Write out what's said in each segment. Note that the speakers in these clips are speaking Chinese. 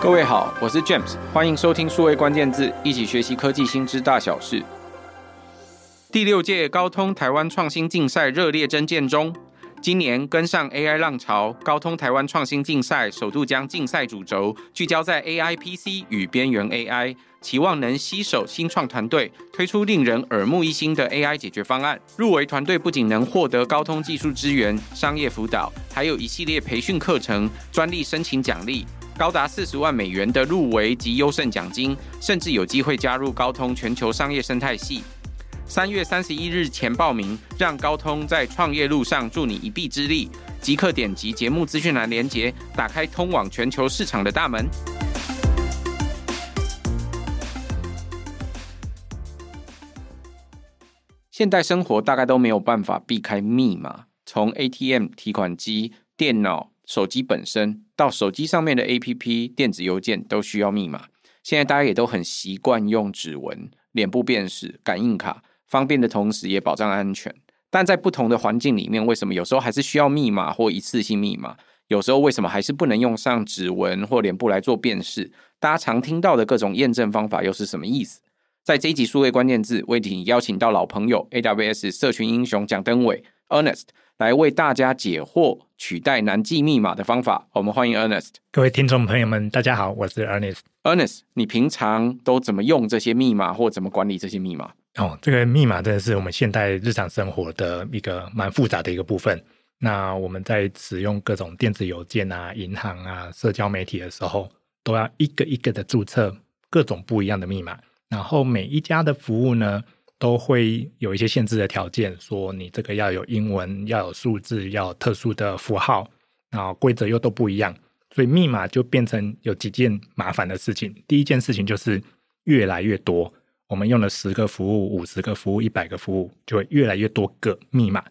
各位好，我是 James，欢迎收听数位关键字，一起学习科技新知大小事。第六届高通台湾创新竞赛热烈征件中，今年跟上 AI 浪潮，高通台湾创新竞赛首度将竞赛主轴聚焦在 AI PC 与边缘 AI，期望能携手新创团队推出令人耳目一新的 AI 解决方案。入围团队不仅能获得高通技术支援、商业辅导，还有一系列培训课程、专利申请奖励。高达四十万美元的入围及优胜奖金，甚至有机会加入高通全球商业生态系。三月三十一日前报名，让高通在创业路上助你一臂之力。即刻点击节目资讯栏连结，打开通往全球市场的大门。现代生活大概都没有办法避开密码，从 ATM 提款机、电脑。手机本身到手机上面的 APP、电子邮件都需要密码。现在大家也都很习惯用指纹、脸部辨识、感应卡，方便的同时也保障安全。但在不同的环境里面，为什么有时候还是需要密码或一次性密码？有时候为什么还是不能用上指纹或脸部来做辨识？大家常听到的各种验证方法又是什么意思？在这一集数位关键字，为你邀请到老朋友 AWS 社群英雄蒋登伟 Ernest。来为大家解惑，取代难记密码的方法。我们欢迎 Ernest。各位听众朋友们，大家好，我是 Ernest。Ernest，你平常都怎么用这些密码，或怎么管理这些密码？哦，这个密码真的是我们现代日常生活的一个蛮复杂的一个部分。那我们在使用各种电子邮件啊、银行啊、社交媒体的时候，都要一个一个的注册各种不一样的密码。然后每一家的服务呢，都会有一些限制的条件，说你这个要有英文，要有数字，要有特殊的符号，然后规则又都不一样，所以密码就变成有几件麻烦的事情。第一件事情就是越来越多，我们用了十个服务、五十个服务、一百个服务，就会越来越多个密码。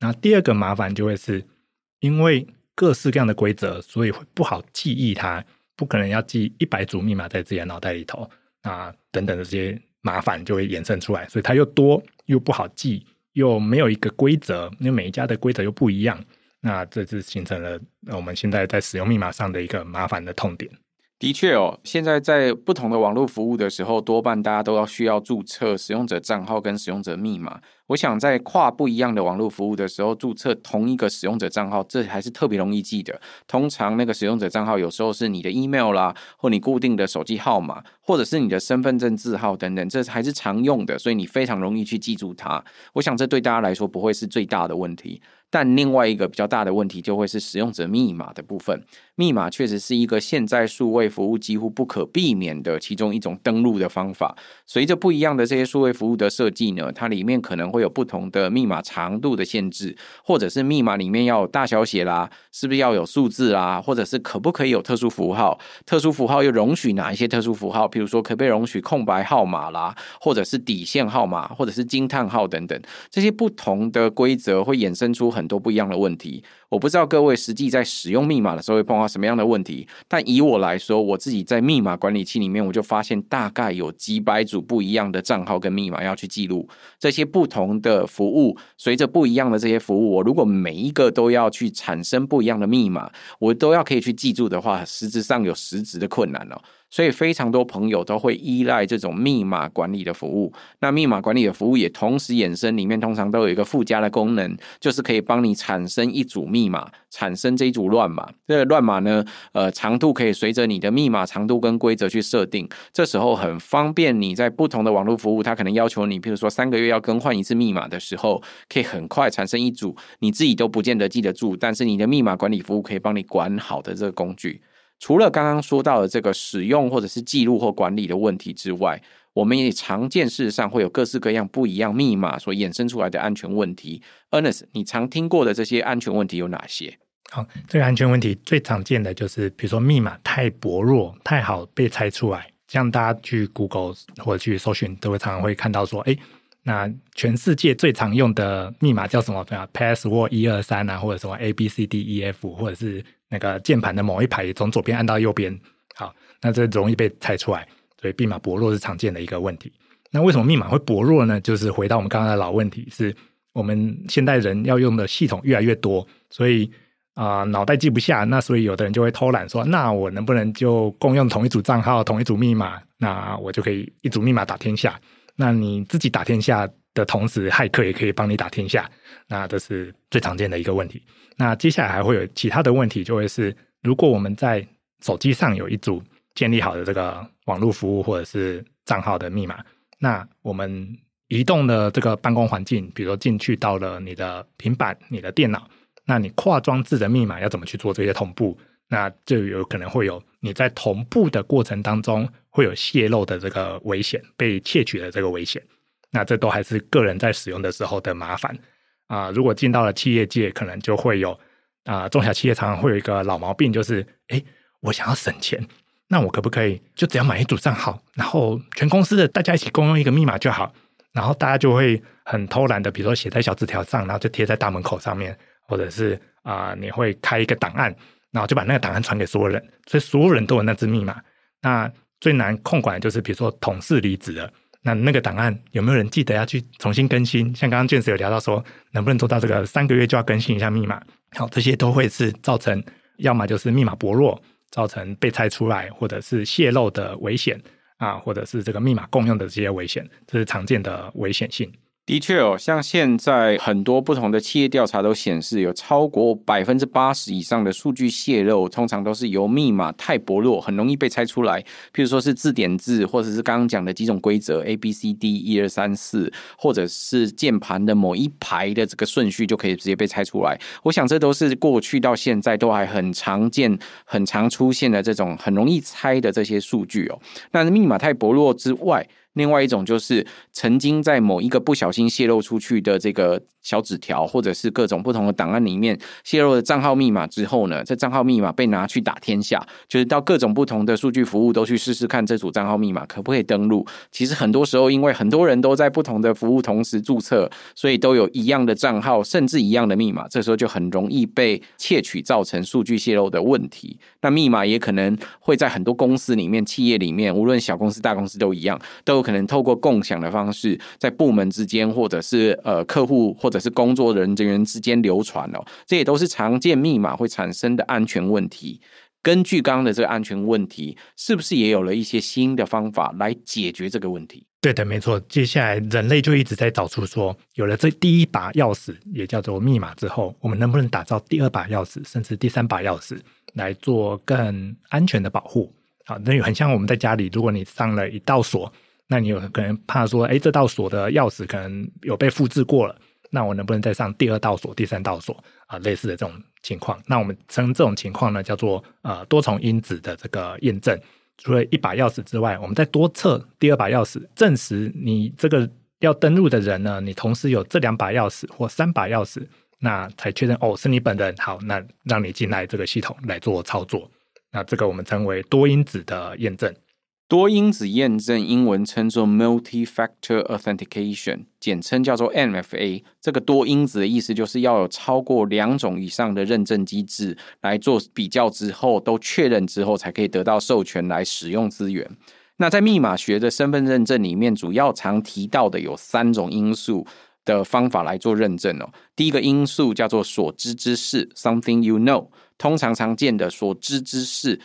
然后第二个麻烦就会是，因为各式各样的规则，所以会不好记忆它，不可能要记一百组密码在自己的脑袋里头啊，等等的这些。麻烦就会衍生出来，所以它又多又不好记，又没有一个规则，因为每一家的规则又不一样，那这就形成了我们现在在使用密码上的一个麻烦的痛点。的确哦，现在在不同的网络服务的时候，多半大家都要需要注册使用者账号跟使用者密码。我想在跨不一样的网络服务的时候，注册同一个使用者账号，这还是特别容易记的。通常那个使用者账号有时候是你的 email 啦，或你固定的手机号码，或者是你的身份证字号等等，这还是常用的，所以你非常容易去记住它。我想这对大家来说不会是最大的问题。但另外一个比较大的问题就会是使用者密码的部分。密码确实是一个现在数位服务几乎不可避免的其中一种登录的方法。随着不一样的这些数位服务的设计呢，它里面可能会有不同的密码长度的限制，或者是密码里面要有大小写啦，是不是要有数字啦，或者是可不可以有特殊符号？特殊符号又容许哪一些特殊符号？譬如说，可不可以容许空白号码啦，或者是底线号码，或者是惊叹号等等？这些不同的规则会衍生出很很多不一样的问题。我不知道各位实际在使用密码的时候会碰到什么样的问题，但以我来说，我自己在密码管理器里面，我就发现大概有几百组不一样的账号跟密码要去记录。这些不同的服务，随着不一样的这些服务，我如果每一个都要去产生不一样的密码，我都要可以去记住的话，实质上有实质的困难了。所以非常多朋友都会依赖这种密码管理的服务。那密码管理的服务也同时衍生，里面通常都有一个附加的功能，就是可以帮你产生一组密码，产生这一组乱码。这个乱码呢，呃，长度可以随着你的密码长度跟规则去设定。这时候很方便你在不同的网络服务，它可能要求你，譬如说三个月要更换一次密码的时候，可以很快产生一组你自己都不见得记得住，但是你的密码管理服务可以帮你管好的这个工具。除了刚刚说到的这个使用或者是记录或管理的问题之外，我们也常见事实上会有各式各样不一样密码所衍生出来的安全问题。Ernest，你常听过的这些安全问题有哪些？好，这个安全问题最常见的就是，比如说密码太薄弱，太好被猜出来。像大家去 Google 或者去搜寻，都会常常会看到说，哎，那全世界最常用的密码叫什么？Password 一二三啊，或者什么 A B C D E F，或者是。那个键盘的某一排从左边按到右边，好，那这容易被猜出来，所以密码薄弱是常见的一个问题。那为什么密码会薄弱呢？就是回到我们刚刚的老问题，是我们现代人要用的系统越来越多，所以啊、脑袋记不下，那所以有的人就会偷懒说，那我能不能就共用同一组账号、同一组密码？那我就可以一组密码打天下。那你自己打天下的同时，骇客也可以帮你打天下。那这是最常见的一个问题。那接下来还会有其他的问题，就会是如果我们在手机上有一组建立好的这个网络服务或者是账号的密码，那我们移动的这个办公环境，比如说进去到了你的平板、你的电脑。那你跨装置的密码要怎么去做这些同步？那就有可能会有你在同步的过程当中会有泄露的这个危险，被窃取的这个危险。那这都还是个人在使用的时候的麻烦啊、如果进到了企业界，可能就会有啊、中小企业常常会有一个老毛病，就是哎，我想要省钱，那我可不可以就只要买一组账号，然后全公司的大家一起共用一个密码就好？然后大家就会很偷懒的，比如说写在小纸条上，然后就贴在大门口上面。或者是啊、你会开一个档案，然后就把那个档案传给所有人，所以所有人都有那支密码。那最难控管的就是，比如说同事离职了，那那个档案有没有人记得要去重新更新？像刚刚卷子有聊到说，能不能做到这个三个月就要更新一下密码？好，这些都会是造成，要么就是密码薄弱，造成被猜出来，或者是泄露的危险啊，或者是这个密码共用的这些危险，这是常见的危险性。的确哦，像现在很多不同的企业调查都显示，有超过百分之八十以上的数据泄露，通常都是由密码太薄弱，很容易被猜出来。譬如说是字典字，或者是刚刚讲的几种规则 A B C D 一二三四，或者是键盘的某一排的这个顺序，就可以直接被猜出来。我想这都是过去到现在都还很常见、很常出现的这种很容易猜的这些数据哦。那密码太薄弱之外，另外一种就是曾经在某一个不小心泄露出去的这个小纸条，或者是各种不同的档案里面泄露的账号密码之后呢，这账号密码被拿去打天下，就是到各种不同的数据服务都去试试看这组账号密码可不可以登录。其实很多时候，因为很多人都在不同的服务同时注册，所以都有一样的账号，甚至一样的密码，这时候就很容易被窃取，造成数据泄露的问题。那密码也可能会在很多公司里面、企业里面，无论小公司、大公司都一样，都。可能透过共享的方式，在部门之间，或者是呃客户，或者是工作人员之间流传哦，这也都是常见密码会产生的安全问题。根据刚刚的这个安全问题，是不是也有了一些新的方法来解决这个问题？对的，没错。接下来人类就一直在找出说，有了这第一把钥匙，也叫做密码之后，我们能不能打造第二把钥匙，甚至第三把钥匙，来做更安全的保护？好，那很像我们在家里，如果你上了一道锁。那你有可能怕说，哎，这道锁的钥匙可能有被复制过了，那我能不能再上第二道锁、第三道锁啊？类似的这种情况，那我们称这种情况呢叫做呃多重因子的这个验证。除了一把钥匙之外，我们再多测第二把钥匙，证实你这个要登录的人呢，你同时有这两把钥匙或三把钥匙，那才确认哦是你本人。好，那让你进来这个系统来做操作。那这个我们称为多因子的验证。多因子验证英文称作 multi-factor authentication，简称叫做 MFA。这个多因子的意思就是要有超过两种以上的认证机制来做比较之后，都确认之后才可以得到授权来使用资源。那在密码学的身份认证里面，主要常提到的有三种因素的方法来做认证哦。第一个因素叫做所知之事 （something you know），通常常见的所知之事。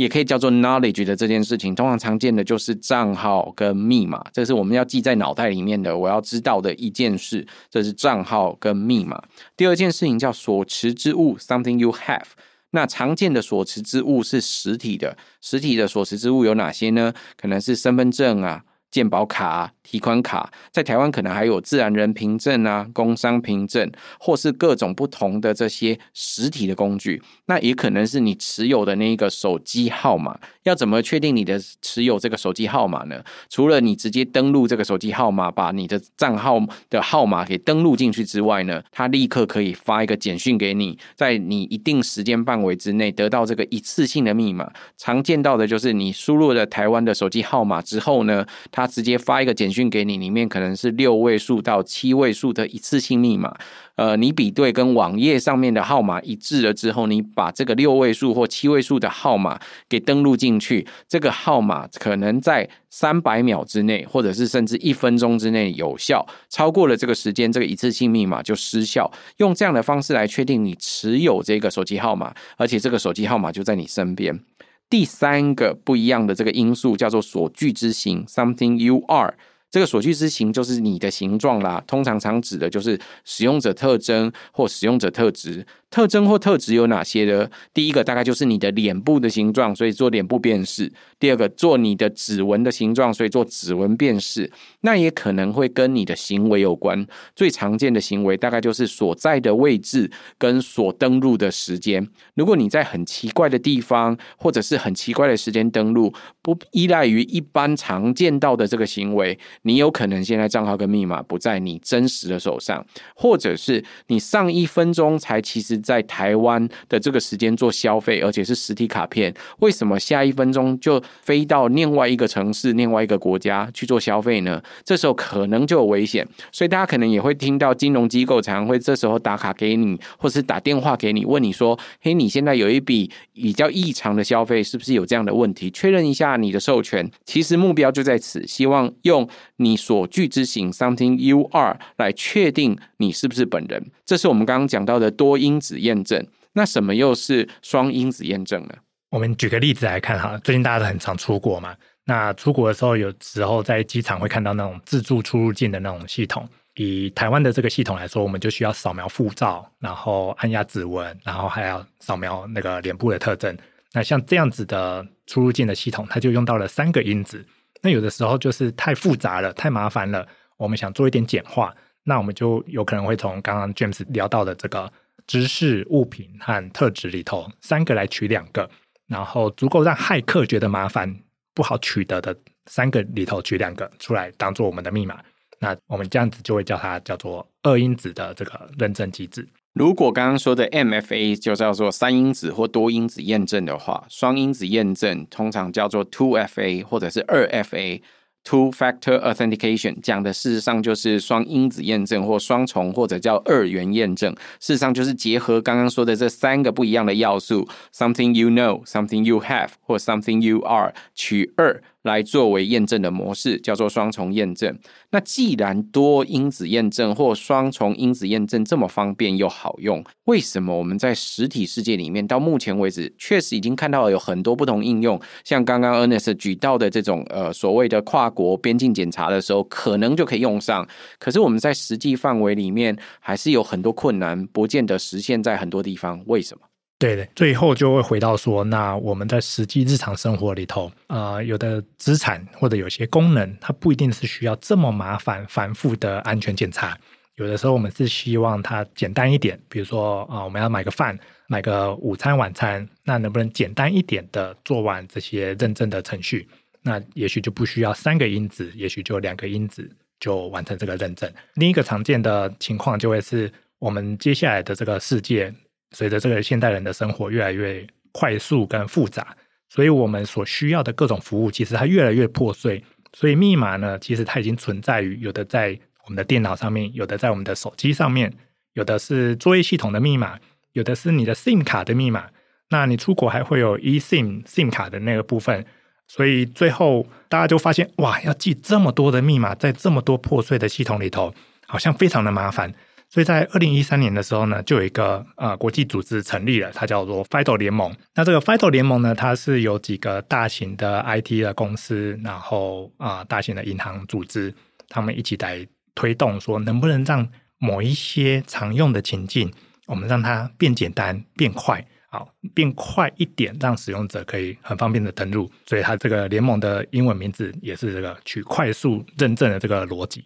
也可以叫做 knowledge 的这件事情，通常常见的就是账号跟密码，这是我们要记在脑袋里面的。我要知道的一件事，这是账号跟密码。第二件事情叫所持之物，something you have。那常见的所持之物是实体的，实体的所持之物有哪些呢？可能是身份证啊。健保卡、提款卡，在台湾可能还有自然人凭证啊、工商凭证，或是各种不同的这些实体的工具。那也可能是你持有的那个手机号码。要怎么确定你的持有这个手机号码呢？除了你直接登录这个手机号码，把你的账号的号码给登录进去之外呢，它立刻可以发一个简讯给你，在你一定时间范围之内得到这个一次性的密码。常见到的就是你输入了台湾的手机号码之后呢，它他直接发一个简讯给你，里面可能是六位数到七位数的一次性密码。呃，你比对跟网页上面的号码一致了之后，你把这个六位数或七位数的号码给登录进去，这个号码可能在三百秒之内，或者是甚至一分钟之内有效，超过了这个时间，这个一次性密码就失效。用这样的方式来确定你持有这个手机号码，而且这个手机号码就在你身边。第三个不一样的这个因素叫做所具之形，something you are。这个所需之形就是你的形状啦，通常常指的就是使用者特征或使用者特质。特征或特质有哪些呢？第一个大概就是你的脸部的形状，所以做脸部辨识；第二个做你的指纹的形状，所以做指纹辨识。那也可能会跟你的行为有关。最常见的行为大概就是所在的位置跟所登录的时间。如果你在很奇怪的地方，或者是很奇怪的时间登录，不依赖于一般常见到的这个行为，你有可能现在账号跟密码不在你真实的手上，或者是你上一分钟才其实。在台湾的这个时间做消费，而且是实体卡片，为什么下一分钟就飞到另外一个城市、另外一个国家去做消费呢？这时候可能就有危险，所以大家可能也会听到金融机构常常会这时候打卡给你，或是打电话给你，问你说：“嘿，你现在有一笔比较异常的消费，是不是有这样的问题？确认一下你的授权。”其实目标就在此，希望用你所具之形 （something you are） 来确定你是不是本人。这是我们刚刚讲到的多因子。验证，那什么又是双因子验证呢？我们举个例子来看哈，最近大家都很常出国嘛，那出国的时候，有时候在机场会看到那种自助出入境的那种系统。以台湾的这个系统来说，我们就需要扫描护照，然后按压指纹，然后还要扫描那个脸部的特征。那像这样子的出入境的系统，它就用到了三个因子。那有的时候就是太复杂了，太麻烦了，我们想做一点简化，那我们就有可能会从刚刚 James 聊到的这个。知识、物品和特质里头三个来取两个，然后足够让骇客觉得麻烦、不好取得的三个里头取两个出来当做我们的密码。那我们这样子就会叫它叫做二因子的这个认证机制。如果刚刚说的 MFA 就叫做三因子或多因子验证的话，双因子验证通常叫做 Two FA 或者是二 FA。Two-factor authentication 讲的事实上就是双因子验证或双重或者叫二元验证，事实上就是结合刚刚说的这三个不一样的要素：something you know, something you have 或 something you are，取二。来作为验证的模式，叫做双重验证。那既然多因子验证或双重因子验证这么方便又好用，为什么我们在实体世界里面到目前为止确实已经看到了有很多不同应用？像刚刚 Ernest 举到的这种呃所谓的跨国边境检查的时候，可能就可以用上。可是我们在实际范围里面还是有很多困难，不见得实现在很多地方。为什么？对的，最后就会回到说，那我们在实际日常生活里头，呃，有的资产或者有些功能，它不一定是需要这么麻烦繁复的安全检查。有的时候我们是希望它简单一点，比如说啊、我们要买个饭，买个午餐、晚餐，那能不能简单一点的做完这些认证的程序？那也许就不需要三个因子，也许就两个因子就完成这个认证。另一个常见的情况就会是我们接下来的这个世界。随着这个现代人的生活越来越快速跟复杂，所以我们所需要的各种服务其实它越来越破碎。所以密码呢，其实它已经存在于有的在我们的电脑上面，有的在我们的手机上面，有的是作业系统的密码，有的是你的 SIM 卡的密码。那你出国还会有 eSIM SIM 卡的那个部分。所以最后大家就发现，哇，要记这么多的密码在这么多破碎的系统里头，好像非常的麻烦。所以在二零一三年的时候呢，就有一个呃国际组织成立了，它叫做 FIDO 联盟。那这个 FIDO 联盟呢，它是由几个大型的 IT 的公司，然后啊、大型的银行组织，他们一起来推动，说能不能让某一些常用的情境，我们让它变简单、变快，好变快一点，让使用者可以很方便的登录。所以它这个联盟的英文名字也是这个取快速认证的这个逻辑。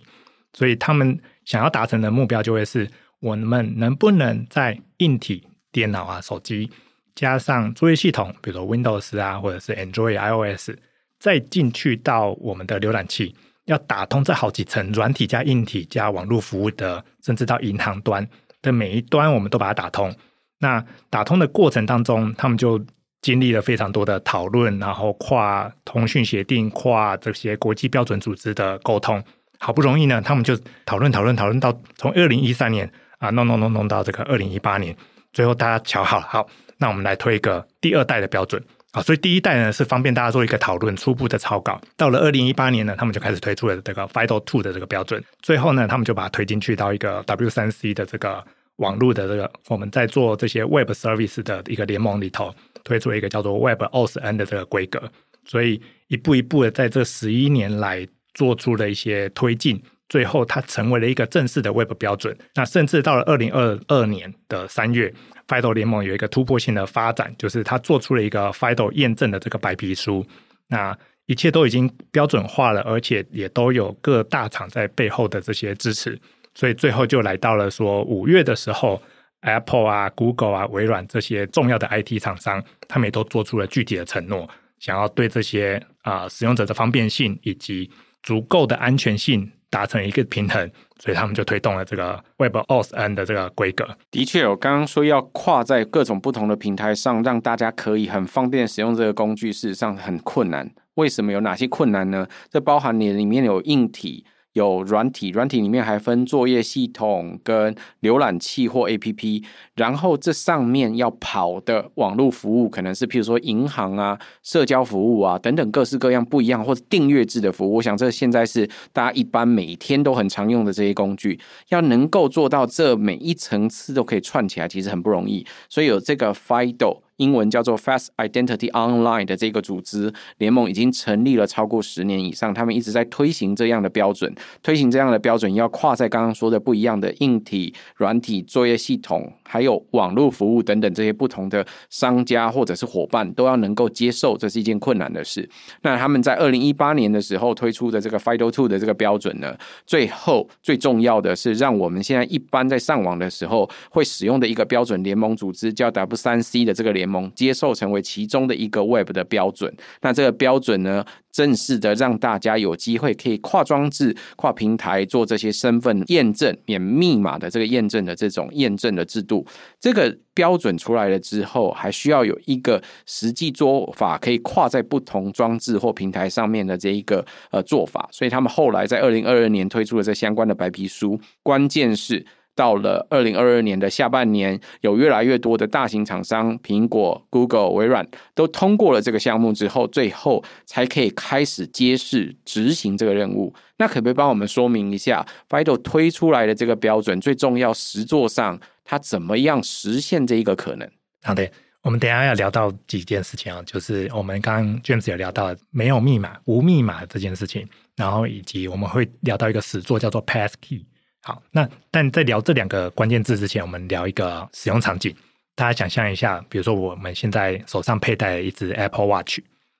所以他们。想要达成的目标就会是，我们能不能在硬体电脑啊、手机加上作业系统，比如 Windows 啊，或者是 Android、iOS，再进去到我们的浏览器，要打通这好几层软体加硬体加网络服务的，甚至到银行端的每一端，我们都把它打通。那打通的过程当中，他们就经历了非常多的讨论，然后跨通讯协定、跨这些国际标准组织的沟通，好不容易呢，他们就讨论讨论讨论到从二零一三年啊弄弄弄弄到这个二零一八年，最后大家瞧好，好，那我们来推一个第二代的标准啊。所以第一代呢是方便大家做一个讨论、初步的草稿。到了二零一八年呢，他们就开始推出了这个 FIDO Two 的这个标准。最后呢，他们就把它推进去到一个 W 三 C 的这个网络的这个我们在做这些 Web Service 的一个联盟里头。推出了一个叫做 Web OSN 的这个规格，所以一步一步的在这十一年来做出了一些推进，最后它成为了一个正式的 Web 标准。那甚至到了二零二二年的三月，FIDO 联盟有一个突破性的发展，就是它做出了一个 FIDO 验证的这个白皮书。那一切都已经标准化了，而且也都有各大厂在背后的这些支持，所以最后就来到了说五月的时候。Apple 啊、Google 啊、微软这些重要的 IT 厂商，他们也都做出了具体的承诺，想要对这些啊、使用者的方便性以及足够的安全性达成一个平衡，所以他们就推动了这个 WebOSN 的这个规格。的确，我刚刚说要跨在各种不同的平台上，让大家可以很方便使用这个工具，事实上很困难。为什么有哪些困难呢？这包含你里面有硬体。有软体，软体里面还分作业系统跟浏览器或 APP，然后这上面要跑的网络服务可能是譬如说银行啊、社交服务啊等等各式各样不一样或者订阅制的服务。我想这现在是大家一般每天都很常用的这些工具，要能够做到这每一层次都可以串起来，其实很不容易。所以有这个 FIDO。英文叫做 Fast Identity Online 的这个组织联盟已经成立了超过十年以上，他们一直在推行这样的标准，推行这样的标准要跨在刚刚说的不一样的硬体、软体、作业系统，还有网络服务等等这些不同的商家或者是伙伴都要能够接受，这是一件困难的事。那他们在二零一八年的时候推出的这个 FIDO Two 的这个标准呢，最后最重要的是让我们现在一般在上网的时候会使用的一个标准联盟组织叫 W 三 C 的这个。联盟接受成为其中的一个 Web 的标准，那这个标准呢，正式的让大家有机会可以跨装置、跨平台做这些身份验证、免密码的这个验证的这种验证的制度。这个标准出来了之后，还需要有一个实际做法，可以跨在不同装置或平台上面的这一个呃做法。所以他们后来在二零二二年推出了这相关的白皮书，关键是。到了二零二二年的下半年，有越来越多的大型厂商，苹果、Google、微软都通过了这个项目之后，最后才可以开始揭示执行这个任务。那可不可以帮我们说明一下，FIDO 推出来的这个标准，最重要实作上它怎么样实现这一个可能？好的，我们等下要聊到几件事情啊，就是我们刚刚 James 有聊到没有密码、无密码这件事情，然后以及我们会聊到一个实作叫做 Passkey。好，那但在聊这两个关键字之前，我们聊一个使用场景。大家想象一下，比如说我们现在手上佩戴一只 Apple Watch，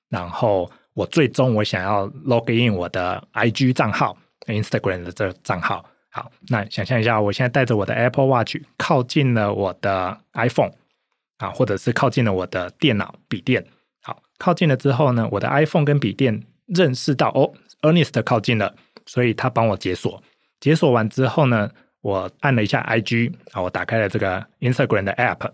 然后我最终我想要 log in 我的 IG 账号、Instagram 的这个账号。好，那想象一下，我现在带着我的 Apple Watch 靠近了我的 iPhone 啊，或者是靠近了我的电脑、笔电。好，靠近了之后呢，我的 iPhone 跟笔电认识到哦，Ernest 靠近了，所以他帮我解锁。解锁完之后呢，我按了一下 IG 啊，我打开了这个 Instagram 的 App。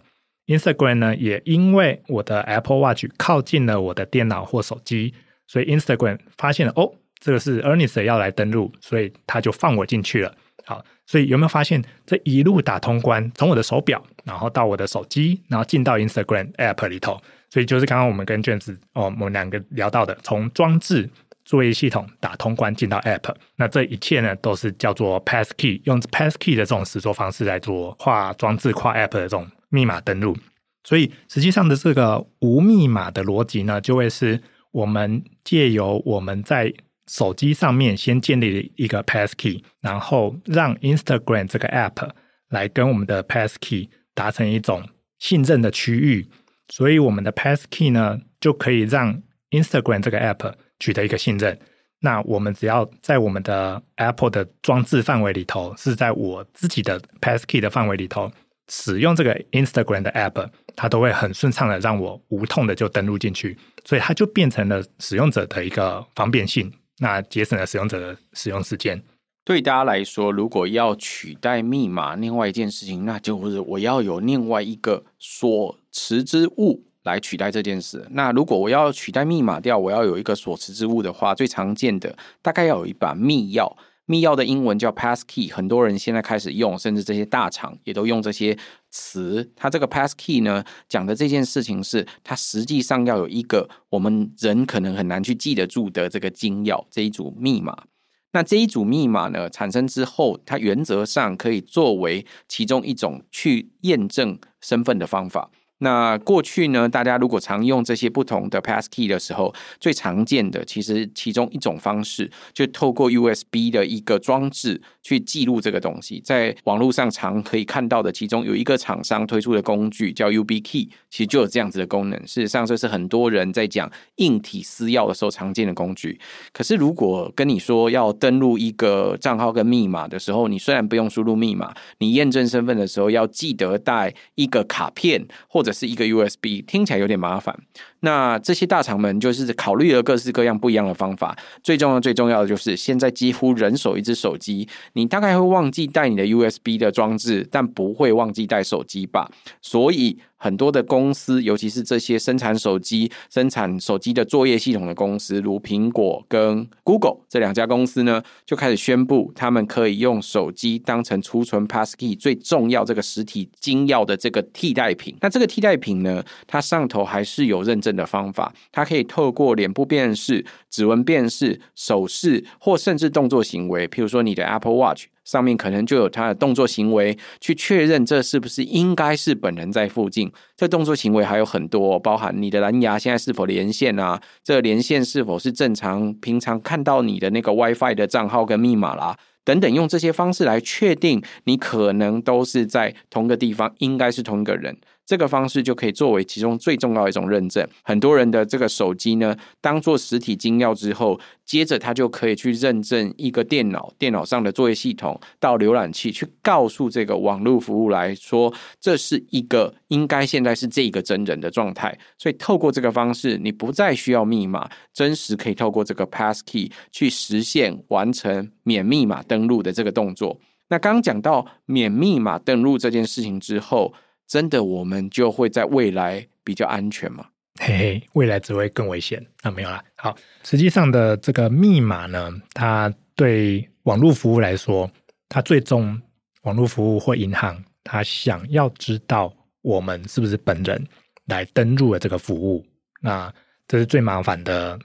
Instagram 呢，也因为我的 Apple Watch 靠近了我的电脑或手机，所以 Instagram 发现了哦，这个是 Ernest 要来登录，所以他就放我进去了。好，所以有没有发现这一路打通关，从我的手表，然后到我的手机，然后进到 Instagram App 里头，所以就是刚刚我们跟卷子哦，我们两个聊到的，从装置。作业系统打通关进到 App，那这一切呢都是叫做 Passkey，用 Passkey 的这种实作方式来做跨装置、跨 App 的这种密码登录。所以实际上的这个无密码的逻辑呢，就会是我们借由我们在手机上面先建立一个 Passkey，然后让 Instagram 这个 App 来跟我们的 Passkey 达成一种信任的区域，所以我们的 Passkey 呢就可以让 Instagram 这个 App。取得一个信任，那我们只要在我们的 Apple 的装置范围里头，是在我自己的 Passkey 的范围里头使用这个 Instagram 的 App，它都会很顺畅的让我无痛的就登录进去，所以它就变成了使用者的一个方便性，那节省了使用者的使用时间。对大家来说，如果要取代密码，另外一件事情，那就是我要有另外一个所持之物。来取代这件事。那如果我要取代密码掉，我要有一个所持之物的话，最常见的大概要有一把密钥。密钥的英文叫 passkey，很多人现在开始用，甚至这些大厂也都用这些词。它这个 passkey 呢，讲的这件事情是，它实际上要有一个我们人可能很难去记得住的这个金钥这一组密码。那这一组密码呢，产生之后，它原则上可以作为其中一种去验证身份的方法。那过去呢，大家如果常用这些不同的 passkey 的时候，最常见的其实其中一种方式，就透过 USB 的一个装置去记录这个东西。在网络上常可以看到的，其中有一个厂商推出的工具叫 UB key，其实就有这样子的功能。事实上，这是很多人在讲硬体私钥的时候常见的工具。可是，如果跟你说要登录一个账号跟密码的时候，你虽然不用输入密码，你验证身份的时候要记得带一个卡片或者是一个 USB，听起来有点麻烦。那这些大厂们就是考虑了各式各样不一样的方法。最重要、最重要的就是，现在几乎人手一只手机，你大概会忘记带你的 USB 的装置，但不会忘记带手机吧？所以。很多的公司，尤其是这些生产手机、生产手机的作业系统的公司，如苹果跟 Google 这两家公司呢，就开始宣布，他们可以用手机当成储存 Passkey 最重要这个实体金钥的这个替代品。那这个替代品呢，它上头还是有认证的方法，它可以透过脸部辨识、指纹辨识、手势或甚至动作行为，譬如说你的 Apple Watch。上面可能就有他的动作行为，去确认这是不是应该是本人在附近。这动作行为还有很多，包含你的蓝牙现在是否连线啊？这连线是否是正常？平常看到你的那个 WiFi 的账号跟密码啦，等等，用这些方式来确定你可能都是在同个地方，应该是同一个人。这个方式就可以作为其中最重要一种认证。很多人的这个手机呢，当做实体金钥之后，接着他就可以去认证一个电脑，电脑上的作业系统到浏览器去告诉这个网络服务来说，这是一个应该现在是这个真人的状态。所以透过这个方式，你不再需要密码，真实可以透过这个 passkey 去实现完成免密码登录的这个动作。那刚讲到免密码登录这件事情之后。真的，我们就会在未来比较安全吗？嘿嘿，未来只会更危险。那没有啦。好，实际上的这个密码呢，它对网络服务来说，它最终网络服务或银行，它想要知道我们是不是本人来登录了这个服务，那这是最麻烦的，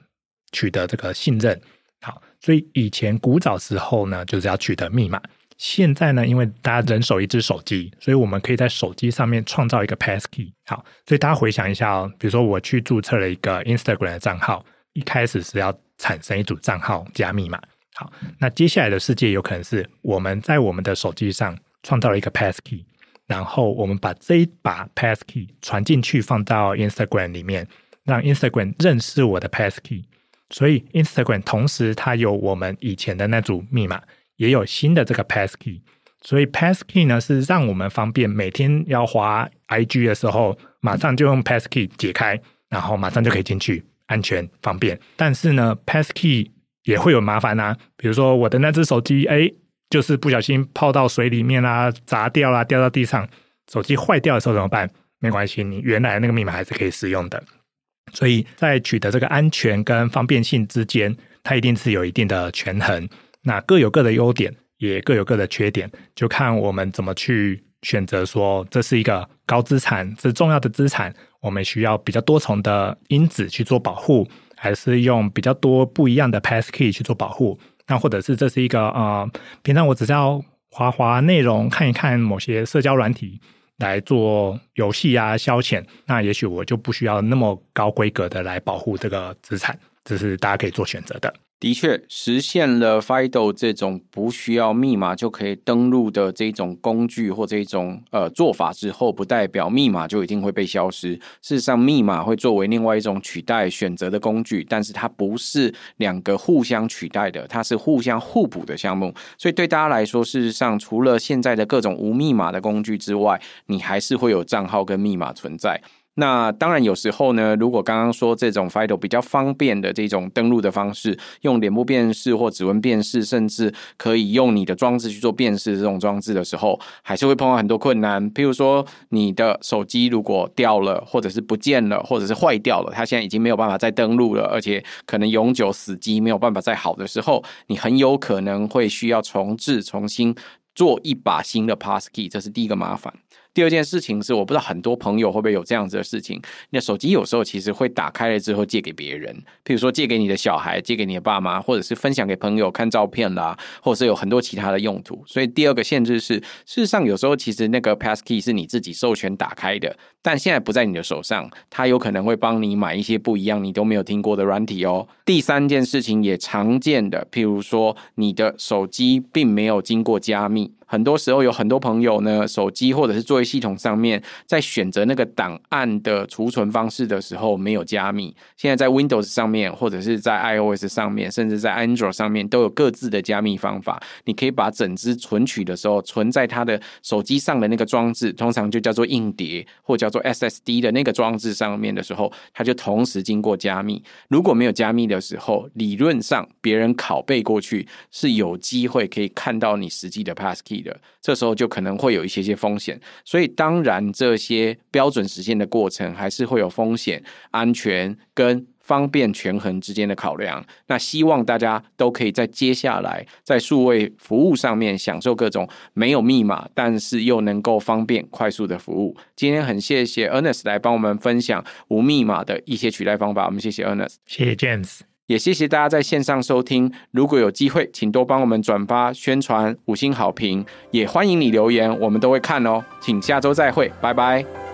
取得这个信任。好，所以以前古早时候呢，就是要取得密码。现在呢，因为大家人手一只手机，所以我们可以在手机上面创造一个 passkey。好，所以大家回想一下哦，比如说我去注册了一个 Instagram 的账号，一开始是要产生一组账号加密码。好，那接下来的世界有可能是我们在我们的手机上创造了一个 passkey，然后我们把这一把 passkey 传进去放到 Instagram 里面，让 Instagram 认识我的 passkey。所以 Instagram 同时它有我们以前的那组密码。也有新的这个 passkey，所以 passkey 呢是让我们方便每天要滑 IG 的时候，马上就用 passkey 解开，然后马上就可以进去，安全方便。但是呢，passkey 也会有麻烦啊，比如说我的那只手机，哎，就是不小心泡到水里面啦、砸掉啦，掉到地上，手机坏掉的时候怎么办？没关系，你原来那个密码还是可以使用的。所以在取得这个安全跟方便性之间，它一定是有一定的权衡。那各有各的优点，也各有各的缺点，就看我们怎么去选择。说这是一个高资产，是重要的资产，我们需要比较多重的因子去做保护，还是用比较多不一样的 passkey 去做保护？那或者是这是一个呃，平常我只是要滑滑内容，看一看某些社交软体来做游戏啊消遣，那也许我就不需要那么高规格的来保护这个资产，这是大家可以做选择的。的确，实现了 FIDO 这种不需要密码就可以登录的这种工具或这种呃做法之后，不代表密码就一定会被消失。事实上，密码会作为另外一种取代选择的工具，但是它不是两个互相取代的，它是互相互补的项目。所以对大家来说，事实上除了现在的各种无密码的工具之外，你还是会有账号跟密码存在。那当然，有时候呢，如果刚刚说这种 FIDO 比较方便的这种登录的方式，用脸部辨识或指纹辨识，甚至可以用你的装置去做辨识这种装置的时候，还是会碰到很多困难。譬如说，你的手机如果掉了，或者是不见了，或者是坏掉了，它现在已经没有办法再登录了，而且可能永久死机，没有办法再好的时候，你很有可能会需要重置、重新做一把新的 Passkey，这是第一个麻烦。第二件事情是，我不知道很多朋友会不会有这样子的事情。你的手机有时候其实会打开了之后借给别人，譬如说借给你的小孩，借给你的爸妈，或者是分享给朋友看照片啦，或者是有很多其他的用途。所以第二个限制是，事实上有时候其实那个 Passkey 是你自己授权打开的，但现在不在你的手上，它有可能会帮你买一些不一样你都没有听过的软体哦。第三件事情也常见的，譬如说你的手机并没有经过加密。很多时候有很多朋友呢，手机或者是作业系统上面，在选择那个档案的储存方式的时候没有加密。现在在 Windows 上面，或者是在 iOS 上面，甚至在 Android 上面，都有各自的加密方法。你可以把整支存取的时候存在它的手机上的那个装置，通常就叫做硬碟或叫做 SSD 的那个装置上面的时候，它就同时经过加密。如果没有加密的时候，理论上别人拷贝过去是有机会可以看到你实际的 passkey。的，这时候就可能会有一些些风险，所以当然这些标准实现的过程还是会有风险、安全跟方便权衡之间的考量。那希望大家都可以在接下来在数位服务上面享受各种没有密码，但是又能够方便快速的服务。今天很谢谢 Ernest 来帮我们分享无密码的一些取代方法，我们谢谢 Ernest，谢谢 James。也谢谢大家在线上收听。如果有机会，请多帮我们转发、宣传、五星好评，也欢迎你留言，我们都会看哦。请下周再会，拜拜。